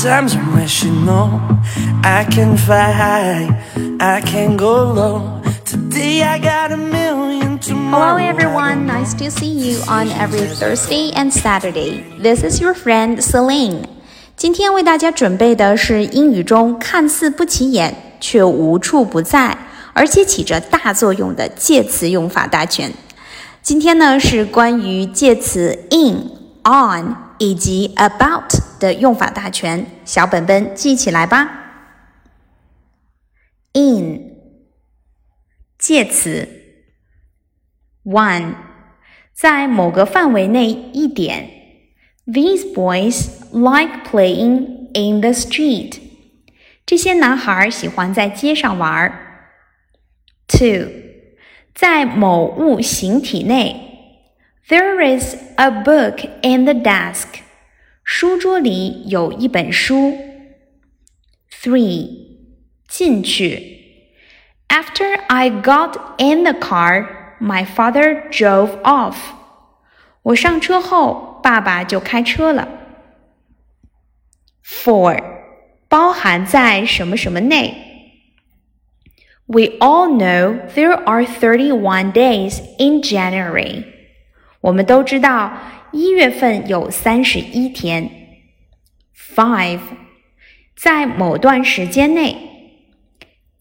at times I'm rational. I can fly high, I can go low. Today I got a million. Hello everyone, nice to see you on every Thursday and Saturday. This is your friend Celine. 今天为大家准备的是英语中看似不起眼却无处不在，而且起着大作用的介词用法大全。今天呢是关于介词 in、on 以及 about 的用法大全，小本本记起来吧。in 介词 one 在某个范围内一点，These boys like playing in the street。这些男孩喜欢在街上玩。Two 在某物形体内，There is a book in the desk。书桌里有一本书。Three，进去。After I got in the car, my father drove off。我上车后，爸爸就开车了。Four，包含在什么什么内。we all know there are 31 days in January. 我们都知道 一月份有三十一天。Five，在某段时间内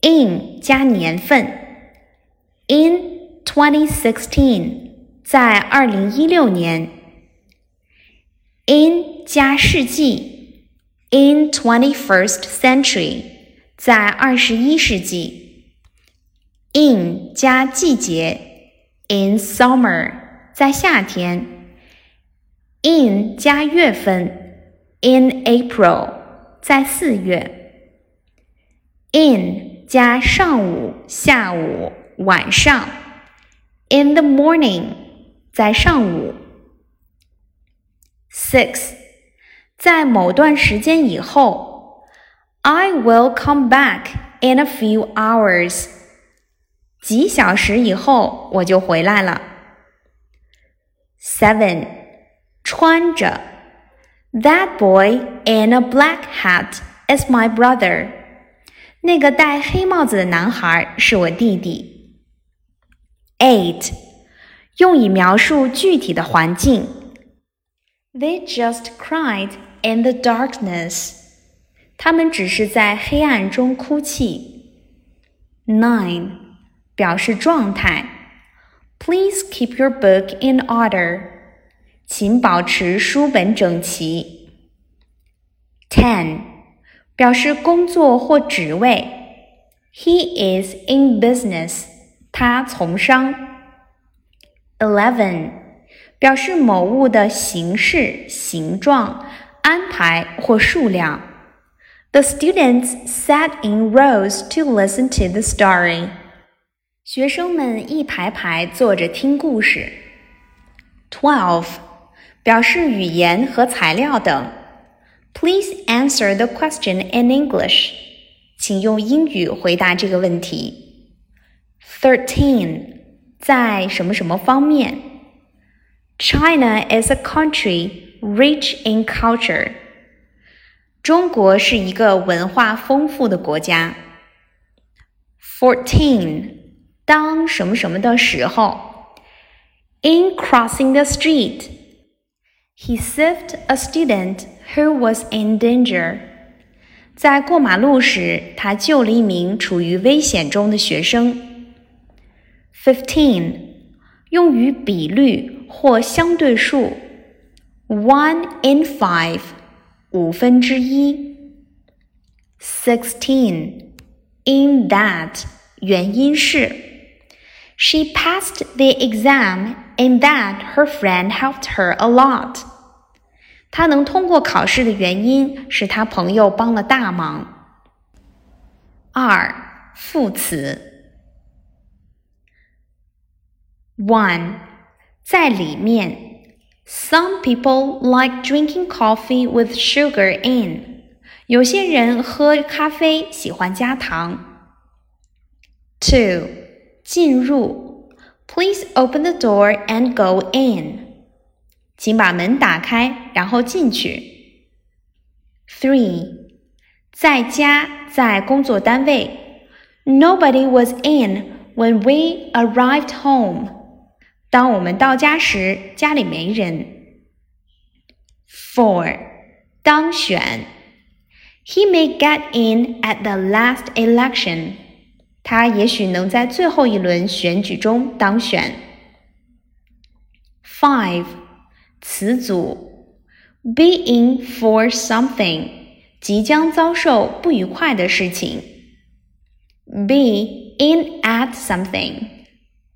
，in 加年份，in 2016，在二零一六年，in 加世纪，in 21st century，在二十一世纪。in 加季节，in summer 在夏天。；in 加月份，in April 在四月；in 加上午、下午、晚上；in the morning 在上午。Six 在某段时间以后，I will come back in a few hours。几小时以后我就回来了。Seven， 穿着。That boy in a black hat is my brother。那个戴黑帽子的男孩是我弟弟。Eight，用以描述具体的环境。They just cried in the darkness。他们只是在黑暗中哭泣。Nine。表示状态。Please keep your book in order。 请保持书本整齐。Ten，表示工作或职位。He is in business。他从商。Eleven，表示某物的形式、形状、安排或数量。The students sat in rows to listen to the story. 学生们一排排坐着听故事。Twelve 表示语言和材料等。Please answer the question in English。请用英语回答这个问题。Thirteen 在什么什么方面？China is a country rich in culture。中国是一个文化丰富的国家。Fourteen 当什么什么的时候，In crossing the street, he saved a student who was in danger. 在过马路时，他救了一名处于危险中的学生。Fifteen，用于比率或相对数，one in five，五分之一。Sixteen，in that，原因是。She passed the exam in that her friend helped her a lot. 她能通过考试的原因是她朋友帮了大忙。二副词 one 在里面，Some people like drinking coffee with sugar in。有些人喝咖啡喜欢加糖。Two 进入 Please open the door and go in. 请把门打开，然后进去。Three，在家，在工作单位。Nobody was in when we arrived home. 当我们到家时，家里没人。Four，当选。He may get in at the last election. 他也许能在最后一轮选举中当选。Five。 词组：be in for something，即将遭受不愉快的事情；be in at something，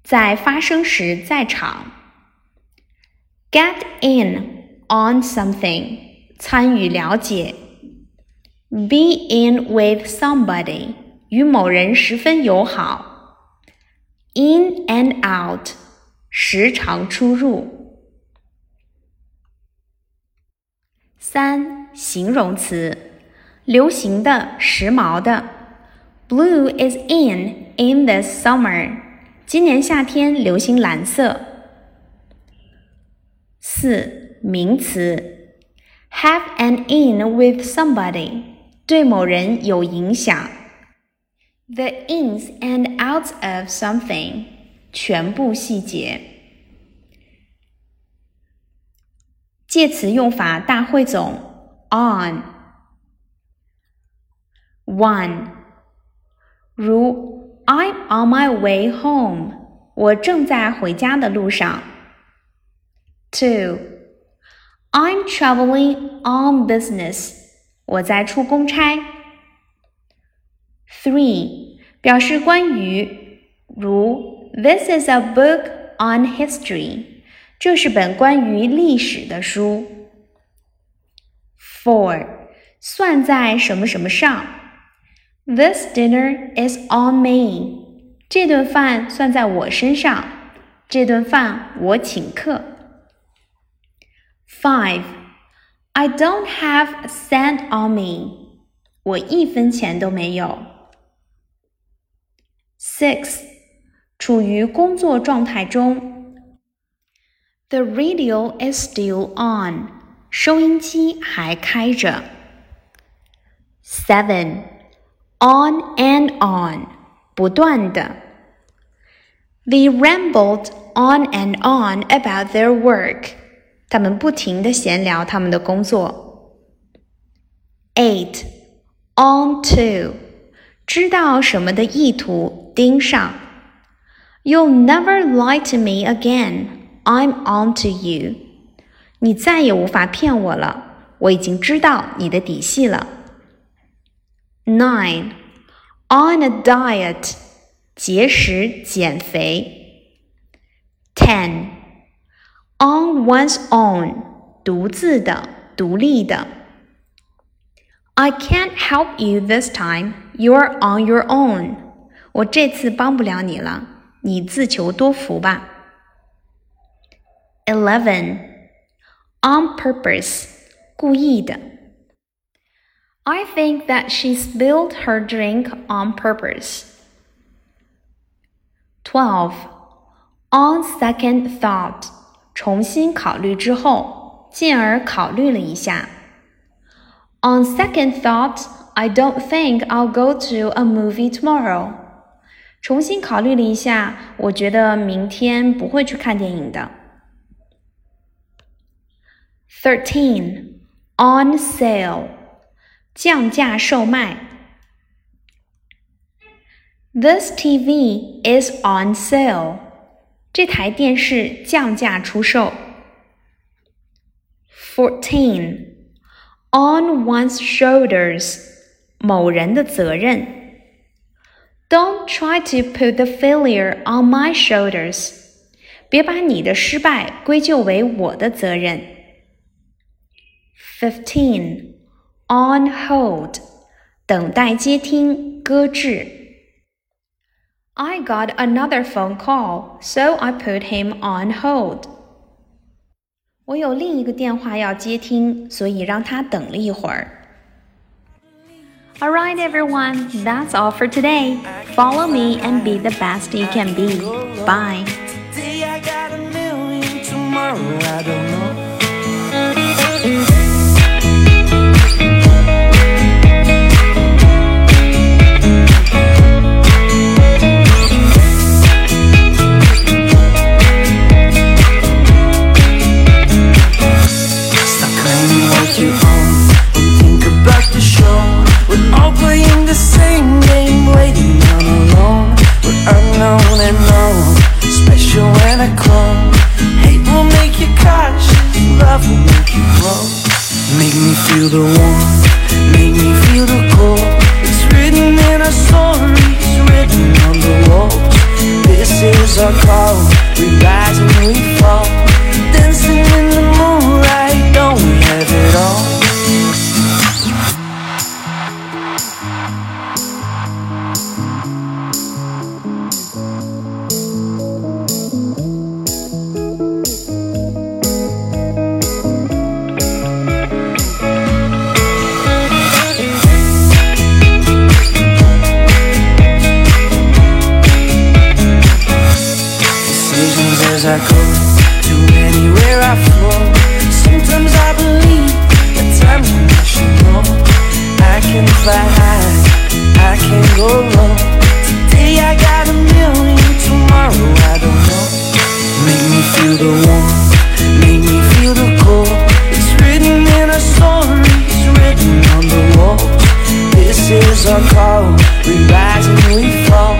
在发生时在场；get in on something，参与了解；be in with somebody，与某人十分友好；in and out，时常出入。 三形容词，流行的、时髦的。Blue is in in this summer。今年夏天流行蓝色。四名词，have an in with somebody，对某人有影响。The ins and outs of something，全部细节。 介词用法大汇总：on one，如 I'm on my way home，我正在回家的路上。Two，I'm traveling on business，我在出公差。Three，表示关于，如 This is a book on history。 这是本关于历史的书。Four，算在什么什么上？This dinner is on me。这顿饭算在我身上。这顿饭我请客。Five，I don't have a cent on me。我一分钱都没有。Six，处于工作状态中。The radio is still on. 收音机还开着。Seven, on and on, 不断的。They rambled on and on about their work. 他们不停的闲聊他们的工作。Eight, on to, 知道什么的意图盯上。You'll never lie to me again. I'm on to you，你再也无法骗我了，我已经知道你的底细了。Nine on a diet，节食减肥。Ten on one's own，独自的，独立的。I can't help you this time. You're on your own. 我这次帮不了你了，你自求多福吧。 Eleven, on purpose, 故意的。I think that she spilled her drink on purpose. Twelve, on second thought, 重新考虑之后，进而考虑了一下。On second thought, I don't think I'll go to a movie tomorrow. 重新考虑了一下，我觉得明天不会去看电影的。 Thirteen on sale，降价售卖。This TV is on sale，这台电视降价出售。Fourteen on one's shoulders，某人的责任。Don't try to put the failure on my shoulders，别把你的失败归咎为我的责任。 15. On hold. 等待接听，搁置。I got another phone call, so I put him on hold. 我有另一个电话要接听，所以让他等了一会儿。All right, everyone, that's all for today. Follow me and be the best you can be. Bye. Feel the warmth, make me feel the cold. It's written in our stories, written on the walls. This is our call. We rise and we fall, as I go to anywhere I flow. Sometimes I believe, at times I'm not sure. I can fly high, I can go low. Today I got a million, tomorrow I don't know. Make me feel the warmth, make me feel the cold. It's written in our stories, written on the walls. This is our call, we rise and we fall.